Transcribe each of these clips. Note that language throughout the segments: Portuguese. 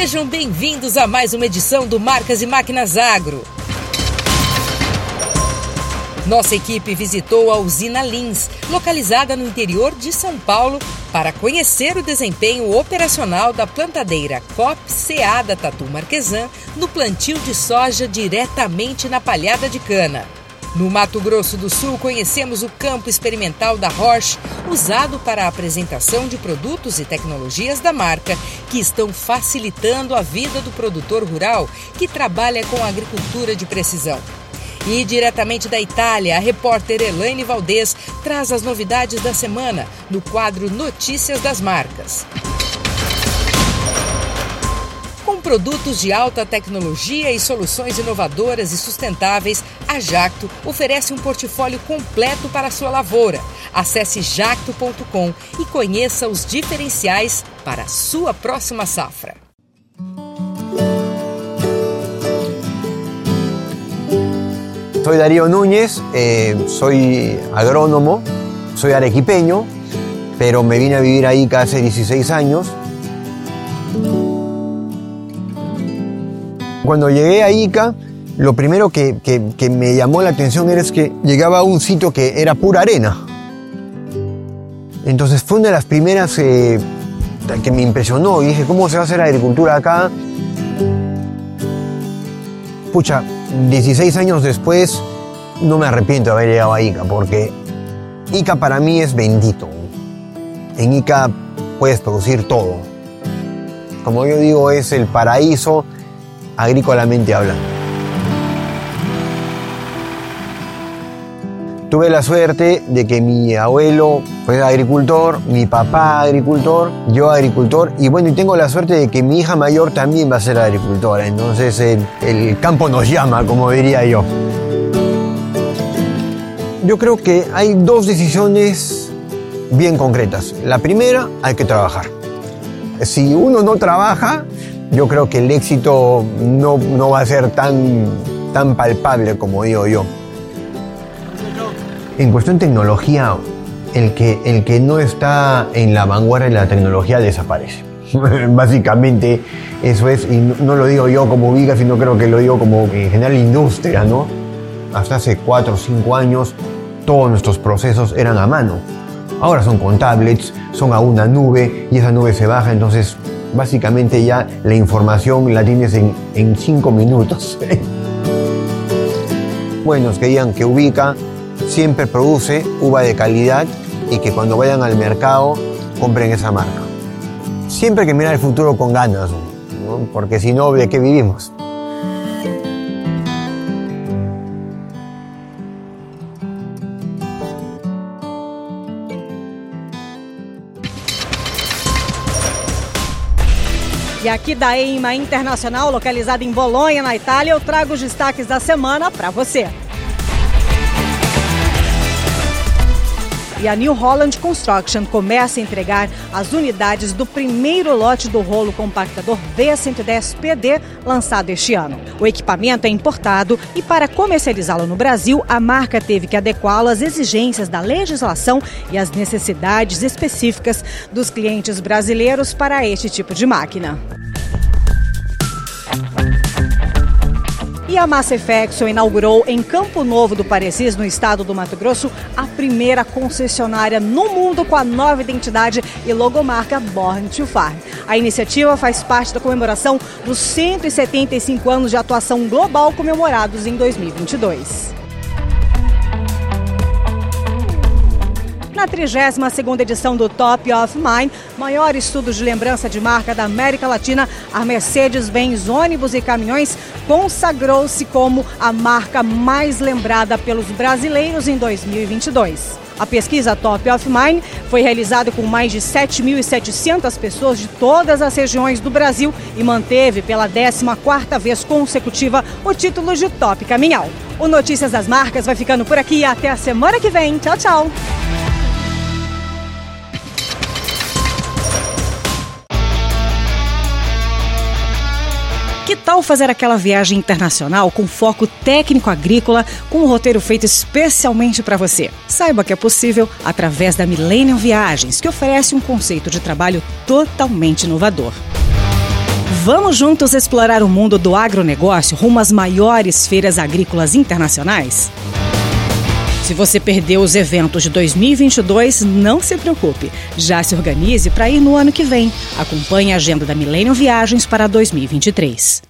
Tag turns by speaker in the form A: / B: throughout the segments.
A: Sejam bem-vindos a mais uma edição do Marcas e Máquinas Agro. Nossa equipe visitou a usina Lins, localizada no interior de São Paulo, para conhecer o desempenho operacional da plantadeira COP CA da Tatu Marquesan no plantio de soja diretamente na palhada de cana. No Mato Grosso do Sul, conhecemos o campo experimental da Roche, usado para a apresentação de produtos e tecnologias da marca que estão facilitando a vida do produtor rural que trabalha com agricultura de precisão. E diretamente da Itália, a repórter Elaine Valdez traz as novidades da semana no quadro Notícias das Marcas. Com produtos de alta tecnologia e soluções inovadoras e sustentáveis, a Jacto oferece um portfólio completo para a sua lavoura. Acesse jacto.com e conheça os diferenciais para a sua próxima safra.
B: Soy Darío Núñez, eh, soy agrónomo, soy arequipeño, pero me vine a vivir ahí hace 16 años. Cuando llegué a Ica, lo primero que, que- me llamó la atención era que llegaba a un sitio que era pura arena. Entonces fue una de las primeras eh, que me impresionó y dije, ¿cómo se va a hacer agricultura acá? Pucha, 16 años después no me arrepiento de haber llegado a Ica porque Ica para mí es bendito. En Ica puedes producir todo. Como yo digo, es el paraíso agrícolamente hablando. Tuve la suerte de que mi abuelo fue agricultor, mi papá agricultor, yo agricultor y bueno, y tengo la suerte de que mi hija mayor también va a ser agricultora, entonces el, el campo nos llama, como diría yo. Yo creo que hay dos decisiones bien concretas. La primera, hay que trabajar. Si uno no trabaja, yo creo que el éxito no, no va a ser tan, tan palpable como digo yo. En cuestión de tecnología, el que, el que no está en la vanguardia de la tecnología desaparece. Básicamente eso es, y no, lo digo yo como Viga, sino creo que lo digo como en general industria, ¿no? Hasta hace cuatro o cinco años todos nuestros procesos eran a mano. Ahora son con tablets, son a una nube y esa nube se baja, entonces básicamente ya la información la tienes en, en cinco minutos. buenos que digan que Ubica siempre produce uva de calidad y que cuando vayan al mercado compren esa marca. Siempre que mirar el futuro con ganas, porque si no, ¿de qué vivimos?
C: E aqui da EIMA Internacional, localizada em Bolonha, na Itália, eu trago os destaques da semana para você. E a New Holland Construction começa a entregar as unidades do primeiro lote do rolo compactador V110PD lançado este ano. O equipamento é importado e, para comercializá-lo no Brasil, a marca teve que adequá-lo às exigências da legislação e às necessidades específicas dos clientes brasileiros para este tipo de máquina. E a Massefexo inaugurou em Campo Novo do Parecis, no estado do Mato Grosso, a primeira concessionária no mundo com a nova identidade e logomarca Born to Farm. A iniciativa faz parte da comemoração dos 175 anos de atuação global comemorados em 2022. Na 32ª edição do Top of Mind, maior estudo de lembrança de marca da América Latina, a Mercedes-Benz ônibus e caminhões consagrou-se como a marca mais lembrada pelos brasileiros em 2022. A pesquisa Top of Mind foi realizada com mais de 7.700 pessoas de todas as regiões do Brasil e manteve pela 14ª vez consecutiva o título de Top Caminhão. O Notícias das Marcas vai ficando por aqui até a semana que vem. Tchau, tchau! Tal fazer aquela viagem internacional com foco técnico agrícola, com um roteiro feito especialmente para você? Saiba que é possível através da Millennium Viagens, que oferece um conceito de trabalho totalmente inovador. Vamos juntos explorar o mundo do agronegócio rumo às maiores feiras agrícolas internacionais? Se você perdeu os eventos de 2022, não se preocupe. Já se organize para ir no ano que vem. Acompanhe a agenda da Millennium Viagens para 2023.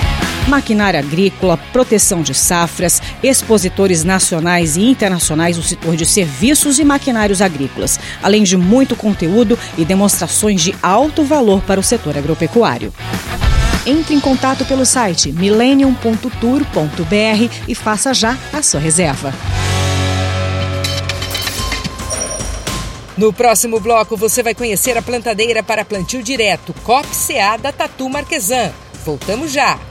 C: maquinária agrícola, proteção de safras, expositores nacionais e internacionais do setor de serviços e maquinários agrícolas, além de muito conteúdo e demonstrações de alto valor para o setor agropecuário. Entre em contato pelo site millennium.tour.br e faça já a sua reserva.
A: No próximo bloco, você vai conhecer a plantadeira para plantio direto COP-CA da Tatu Marquesan. Voltamos já!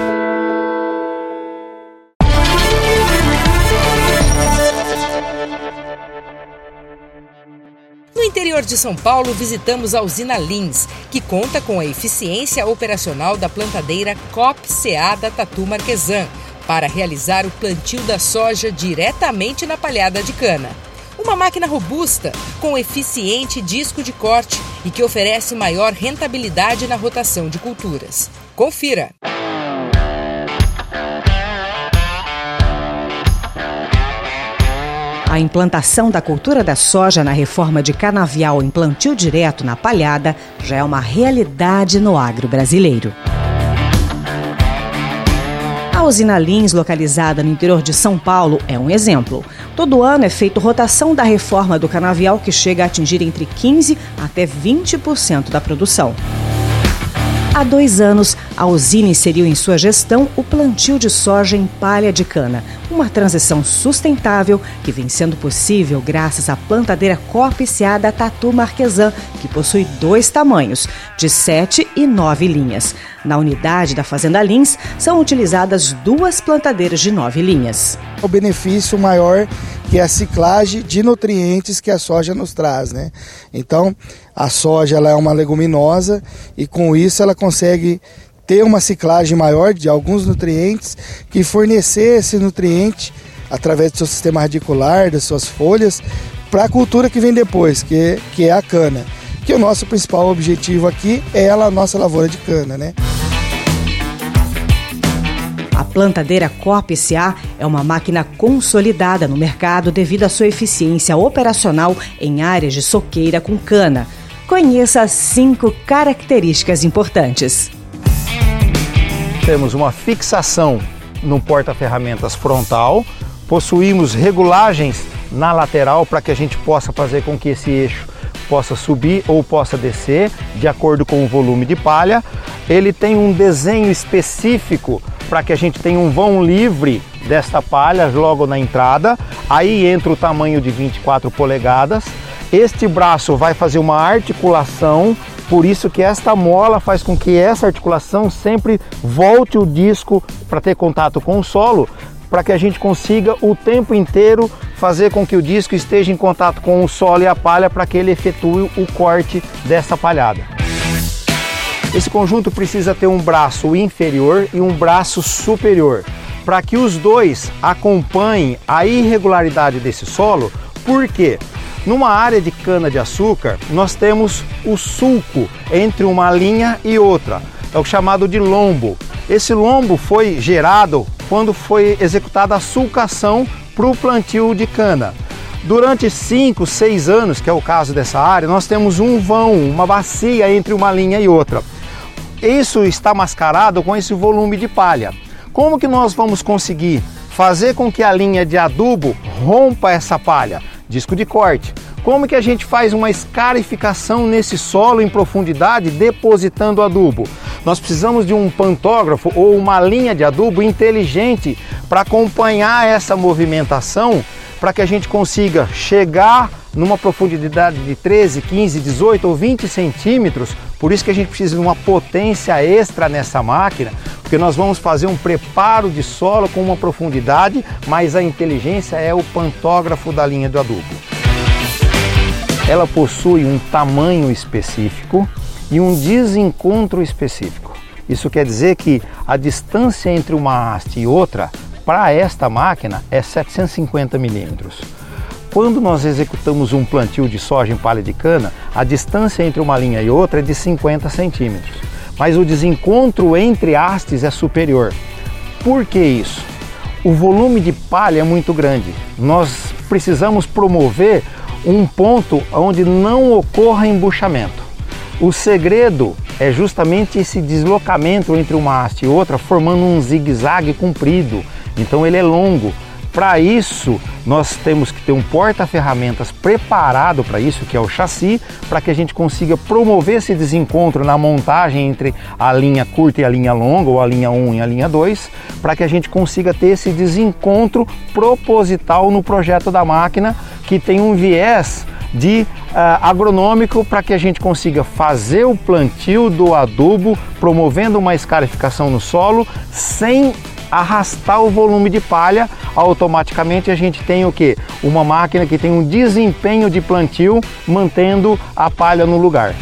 A: Interior de São Paulo, visitamos a usina Lins, que conta com a eficiência operacional da plantadeira COP-CA da Tatu Marquesan, para realizar o plantio da soja diretamente na palhada de cana. Uma máquina robusta, com eficiente disco de corte e que oferece maior rentabilidade na rotação de culturas. Confira!
C: A implantação da cultura da soja na reforma de canavial em plantio direto na palhada já é uma realidade no agro brasileiro. A usina Lins, localizada no interior de São Paulo, é um exemplo. Todo ano é feito rotação da reforma do canavial que chega a atingir entre 15% até 20% da produção. Há dois anos, a usina inseriu em sua gestão o plantio de soja em palha de cana, uma transição sustentável que vem sendo possível graças à plantadeira COP-CA da Tatu Marquesan, que possui dois tamanhos, de 7 e 9 linhas. Na unidade da Fazenda Lins, são utilizadas duas plantadeiras de 9 linhas.
D: O benefício maior que é a ciclagem de nutrientes que a soja nos traz, né? Então, a soja ela é uma leguminosa e com isso ela consegue ter uma ciclagem maior de alguns nutrientes que fornecer esse nutriente através do seu sistema radicular, das suas folhas, para a cultura que vem depois, que, que é a cana. Que o nosso principal objetivo aqui é a nossa lavoura de cana, né?
C: plantadeira Corp SA é uma máquina consolidada no mercado devido à sua eficiência operacional em áreas de soqueira com cana. Conheça cinco características importantes.
E: Temos uma fixação no porta-ferramentas frontal, possuímos regulagens na lateral para que a gente possa fazer com que esse eixo possa subir ou possa descer de acordo com o volume de palha. Ele tem um desenho específico para que a gente tenha um vão livre desta palha logo na entrada. Aí entra o tamanho de 24 polegadas. Este braço vai fazer uma articulação, por isso que esta mola faz com que essa articulação sempre volte o disco para ter contato com o solo, para que a gente consiga o tempo inteiro fazer com que o disco esteja em contato com o solo e a palha para que ele efetue o corte dessa palhada. Esse conjunto precisa ter um braço inferior e um braço superior, para que os dois acompanhem a irregularidade desse solo, porque numa área de cana de açúcar nós temos o sulco entre uma linha e outra, é o chamado de lombo. Esse lombo foi gerado quando foi executada a sulcação para o plantio de cana. Durante 5, 6 anos, que é o caso dessa área, nós temos um vão, uma bacia entre uma linha e outra. Isso está mascarado com esse volume de palha. Como que nós vamos conseguir fazer com que a linha de adubo rompa essa palha? Disco de corte. Como que a gente faz uma escarificação nesse solo em profundidade depositando adubo? Nós precisamos de um pantógrafo ou uma linha de adubo inteligente para acompanhar essa movimentação para que a gente consiga chegar numa profundidade de 13, 15, 18 ou 20 centímetros. Por isso que a gente precisa de uma potência extra nessa máquina, porque nós vamos fazer um preparo de solo com uma profundidade, mas a inteligência é o pantógrafo da linha do adubo. Ela possui um tamanho específico e um desencontro específico. Isso quer dizer que a distância entre uma haste e outra para esta máquina é 750 milímetros. Quando nós executamos um plantio de soja em palha de cana, a distância entre uma linha e outra é de 50 centímetros, mas o desencontro entre hastes é superior. Por que isso? O volume de palha é muito grande. Nós precisamos promover um ponto onde não ocorra embuchamento. O segredo é justamente esse deslocamento entre uma haste e outra, formando um zigue-zague comprido. Então ele é longo. Para isso, nós temos que ter um porta-ferramentas preparado para isso, que é o chassi, para que a gente consiga promover esse desencontro na montagem entre a linha curta e a linha longa, ou a linha 1 e a linha 2, para que a gente consiga ter esse desencontro proposital no projeto da máquina, que tem um viés de uh, agronômico para que a gente consiga fazer o plantio do adubo, promovendo uma escarificação no solo sem arrastar o volume de palha, automaticamente a gente tem o que? Uma máquina que tem um desempenho de plantio mantendo a palha no lugar.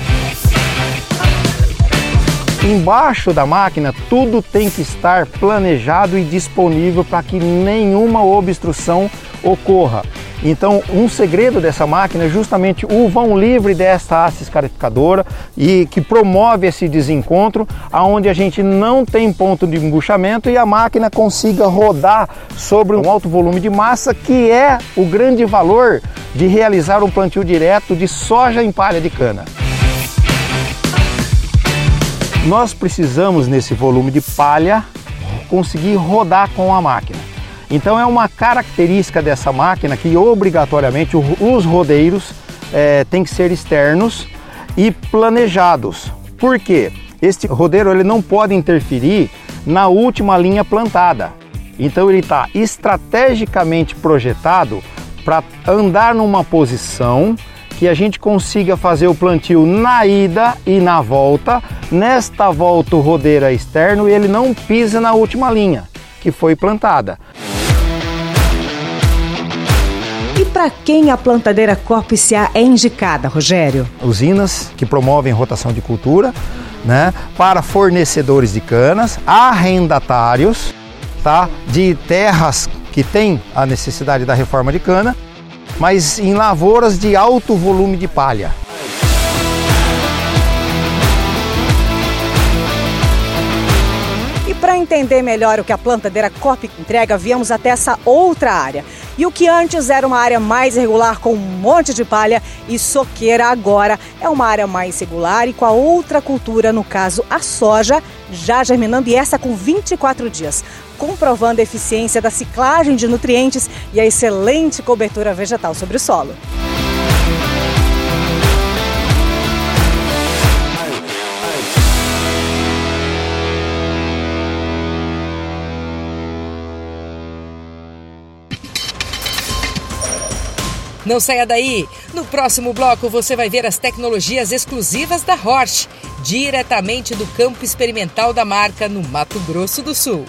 E: Embaixo da máquina tudo tem que estar planejado e disponível para que nenhuma obstrução ocorra. Então, um segredo dessa máquina é justamente o vão livre desta haste escarificadora e que promove esse desencontro, aonde a gente não tem ponto de embuchamento e a máquina consiga rodar sobre um alto volume de massa, que é o grande valor de realizar um plantio direto de soja em palha de cana. Nós precisamos nesse volume de palha conseguir rodar com a máquina. Então é uma característica dessa máquina que obrigatoriamente os rodeiros é, têm que ser externos e planejados. Por quê? Este rodeiro ele não pode interferir na última linha plantada. Então ele está estrategicamente projetado para andar numa posição que a gente consiga fazer o plantio na ida e na volta. Nesta volta o rodeiro é externo e ele não pisa na última linha que foi plantada.
C: Para quem a plantadeira Corpus-A é indicada, Rogério?
E: Usinas que promovem rotação de cultura, né, para fornecedores de canas, arrendatários, tá, de terras que têm a necessidade da reforma de cana, mas em lavouras de alto volume de palha.
C: para entender melhor o que a plantadeira COP entrega, viemos até essa outra área. E o que antes era uma área mais irregular com um monte de palha e soqueira, agora é uma área mais regular e com a outra cultura, no caso a soja, já germinando e essa com 24 dias, comprovando a eficiência da ciclagem de nutrientes e a excelente cobertura vegetal sobre o solo.
A: Não saia daí! No próximo bloco você vai ver as tecnologias exclusivas da Horsch, diretamente do campo experimental da marca no Mato Grosso do Sul.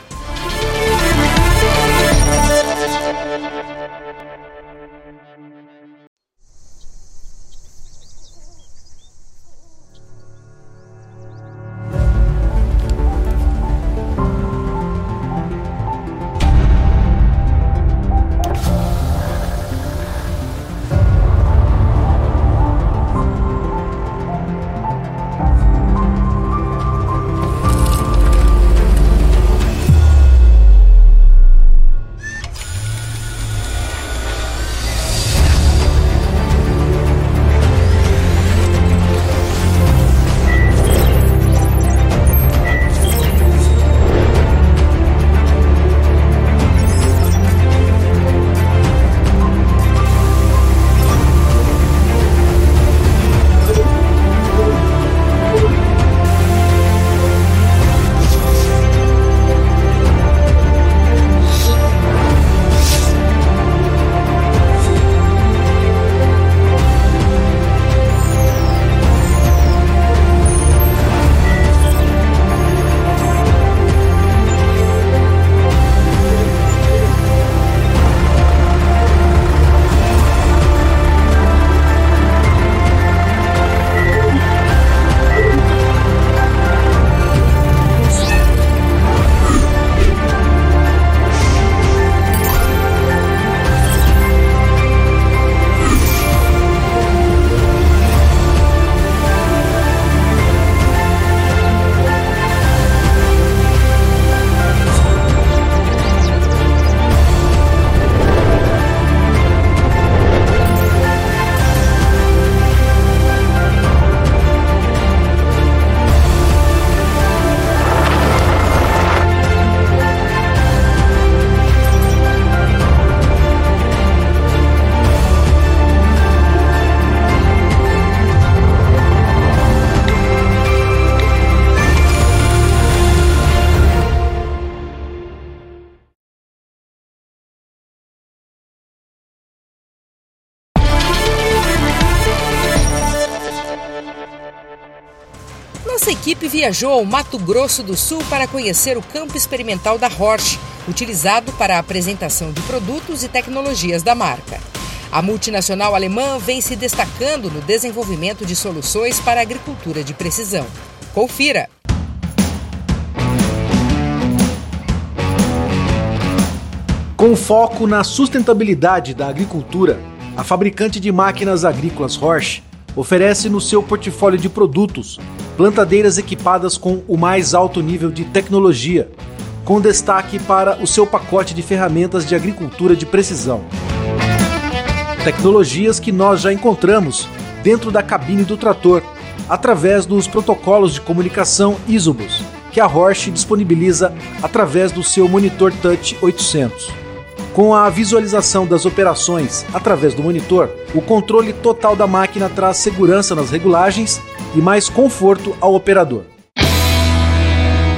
A: Viajou ao Mato Grosso do Sul para conhecer o campo experimental da Horsch, utilizado para a apresentação de produtos e tecnologias da marca. A multinacional alemã vem se destacando no desenvolvimento de soluções para a agricultura de precisão. Confira!
F: Com foco na sustentabilidade da agricultura, a fabricante de máquinas agrícolas Horsch oferece no seu portfólio de produtos plantadeiras equipadas com o mais alto nível de tecnologia, com destaque para o seu pacote de ferramentas de agricultura de precisão. Tecnologias que nós já encontramos dentro da cabine do trator, através dos protocolos de comunicação Isobus, que a Horsch disponibiliza através do seu monitor Touch 800. Com a visualização das operações através do monitor, o controle total da máquina traz segurança nas regulagens e mais conforto ao operador.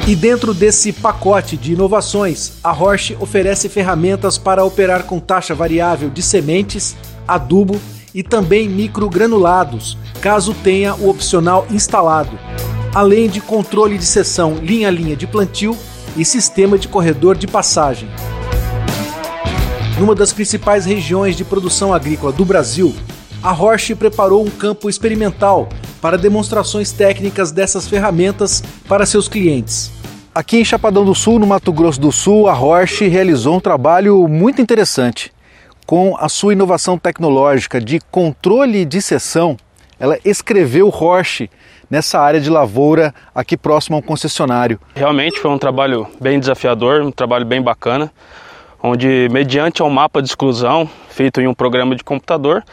F: E dentro desse pacote de inovações, a Horsch oferece ferramentas para operar com taxa variável de sementes, adubo e também microgranulados, caso tenha o opcional instalado, além de controle de seção linha a linha de plantio e sistema de corredor de passagem. Numa das principais regiões de produção agrícola do Brasil, a Horsch preparou um campo experimental para demonstrações técnicas dessas ferramentas para seus clientes. Aqui em Chapadão do Sul, no Mato Grosso do Sul, a Horsch realizou um trabalho muito interessante. Com a sua inovação tecnológica de controle de seção, ela escreveu Horsch nessa área de lavoura aqui próximo ao concessionário.
G: Realmente foi um trabalho bem desafiador, um trabalho bem bacana, onde mediante um mapa de exclusão feito em um programa de computador,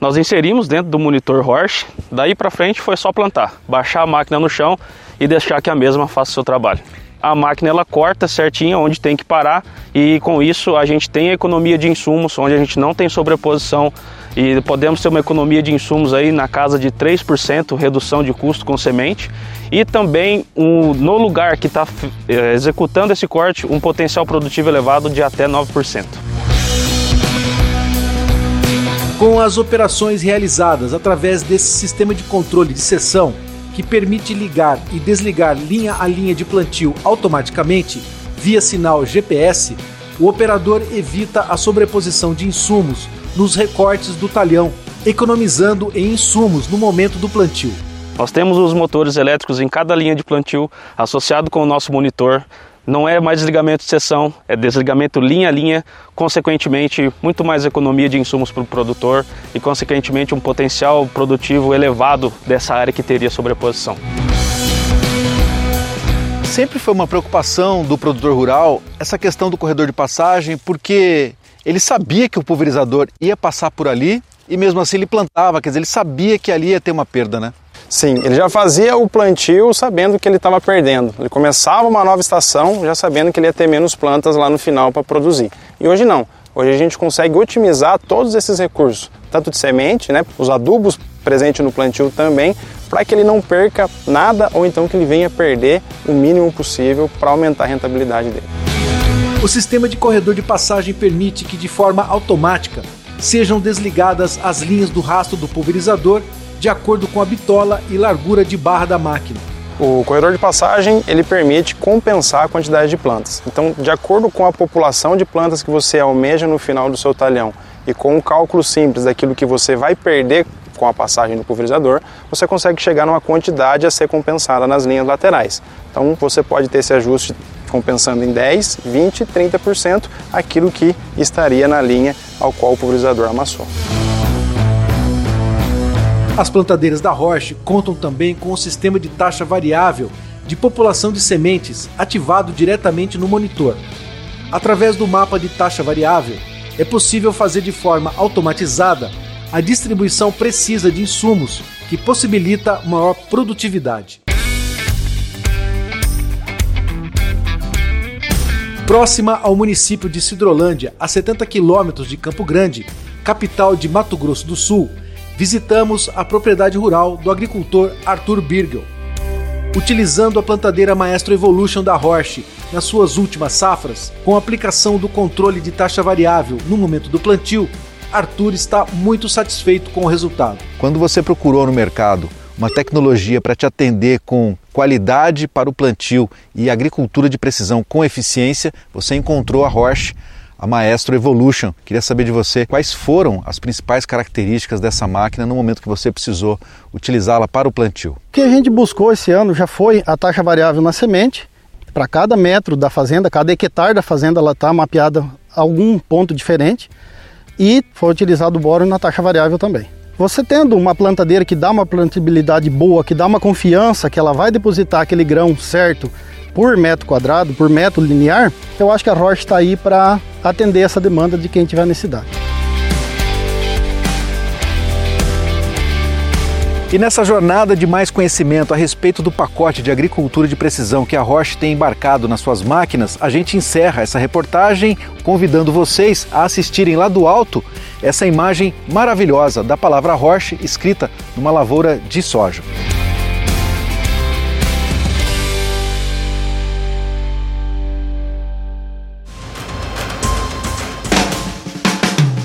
G: nós inserimos dentro do monitor Horsch, daí para frente foi só plantar, baixar a máquina no chão e deixar que a mesma faça o seu trabalho. A máquina ela corta certinho onde tem que parar e com isso a gente tem economia de insumos, onde a gente não tem sobreposição e podemos ter uma economia de insumos aí na casa de 3%, redução de custo com semente e também um, no lugar que está é, executando esse corte um potencial produtivo elevado de até 9%.
F: Com as operações realizadas através desse sistema de controle de seção, que permite ligar e desligar linha a linha de plantio automaticamente via sinal GPS, o operador evita a sobreposição de insumos nos recortes do talhão, economizando em insumos no momento do plantio.
G: Nós temos os motores elétricos em cada linha de plantio associado com o nosso monitor, não é mais desligamento de seção, é desligamento linha a linha, consequentemente, muito mais economia de insumos para o produtor e, consequentemente, um potencial produtivo elevado dessa área que teria sobreposição.
F: Sempre foi uma preocupação do produtor rural essa questão do corredor de passagem, porque ele sabia que o pulverizador ia passar por ali e mesmo assim ele plantava, quer dizer, ele sabia que ali ia ter uma perda, né?
G: Sim, ele já fazia o plantio sabendo que ele estava perdendo. Ele começava uma nova estação já sabendo que ele ia ter menos plantas lá no final para produzir. E hoje não. Hoje a gente consegue otimizar todos esses recursos, tanto de semente, né, os adubos presentes no plantio também, para que ele não perca nada ou então que ele venha perder o mínimo possível para aumentar a rentabilidade dele.
F: O sistema de corredor de passagem permite que de forma automática sejam desligadas as linhas do rastro do pulverizador de acordo com a bitola e largura de barra da máquina.
G: O corredor de passagem ele permite compensar a quantidade de plantas. Então, de acordo com a população de plantas que você almeja no final do seu talhão e com um cálculo simples daquilo que você vai perder com a passagem do pulverizador, você consegue chegar numa quantidade a ser compensada nas linhas laterais. Então, você pode ter esse ajuste compensando em 10, 20, 30% aquilo que estaria na linha ao qual o pulverizador amassou.
F: As plantadeiras da Roche contam também com um sistema de taxa variável de população de sementes ativado diretamente no monitor. Através do mapa de taxa variável, é possível fazer de forma automatizada a distribuição precisa de insumos, que possibilita maior produtividade. Próxima ao município de Cidrolândia, a 70 quilômetros de Campo Grande, capital de Mato Grosso do Sul, visitamos a propriedade rural do agricultor Arthur Birgel. Utilizando a plantadeira Maestro Evolution da Roche nas suas últimas safras, com aplicação do controle de taxa variável no momento do plantio, Arthur está muito satisfeito com o resultado.
H: Quando você procurou no mercado uma tecnologia para te atender com qualidade para o plantio e agricultura de precisão com eficiência, você encontrou a Roche a Maestro Evolution. Queria saber de você quais foram as principais características dessa máquina no momento que você precisou utilizá-la para o plantio. O
I: que a gente buscou esse ano já foi a taxa variável na semente. Para cada metro da fazenda, cada hectare da fazenda, ela está mapeada algum ponto diferente. E foi utilizado o boro na taxa variável também. Você tendo uma plantadeira que dá uma plantabilidade boa, que dá uma confiança que ela vai depositar aquele grão certo por metro quadrado, por metro linear, eu acho que a Roche está aí para atender essa demanda de quem tiver necessidade.
F: E nessa jornada de mais conhecimento a respeito do pacote de agricultura de precisão que a Roche tem embarcado nas suas máquinas, a gente encerra essa reportagem convidando vocês a assistirem lá do alto essa imagem maravilhosa da palavra Roche escrita numa lavoura de soja.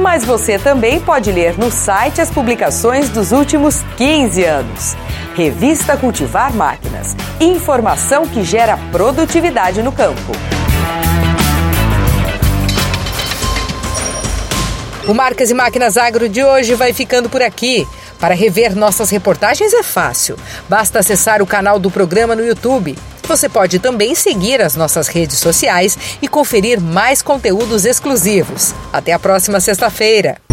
J: Mas você também pode ler no site as publicações dos últimos 15 anos.
A: Revista Cultivar Máquinas. Informação que gera produtividade no campo. O Marcas e Máquinas Agro de hoje vai ficando por aqui. Para rever nossas reportagens é fácil. Basta acessar o canal do programa no YouTube. Você pode também seguir as nossas redes sociais e conferir mais conteúdos exclusivos. Até a próxima sexta-feira.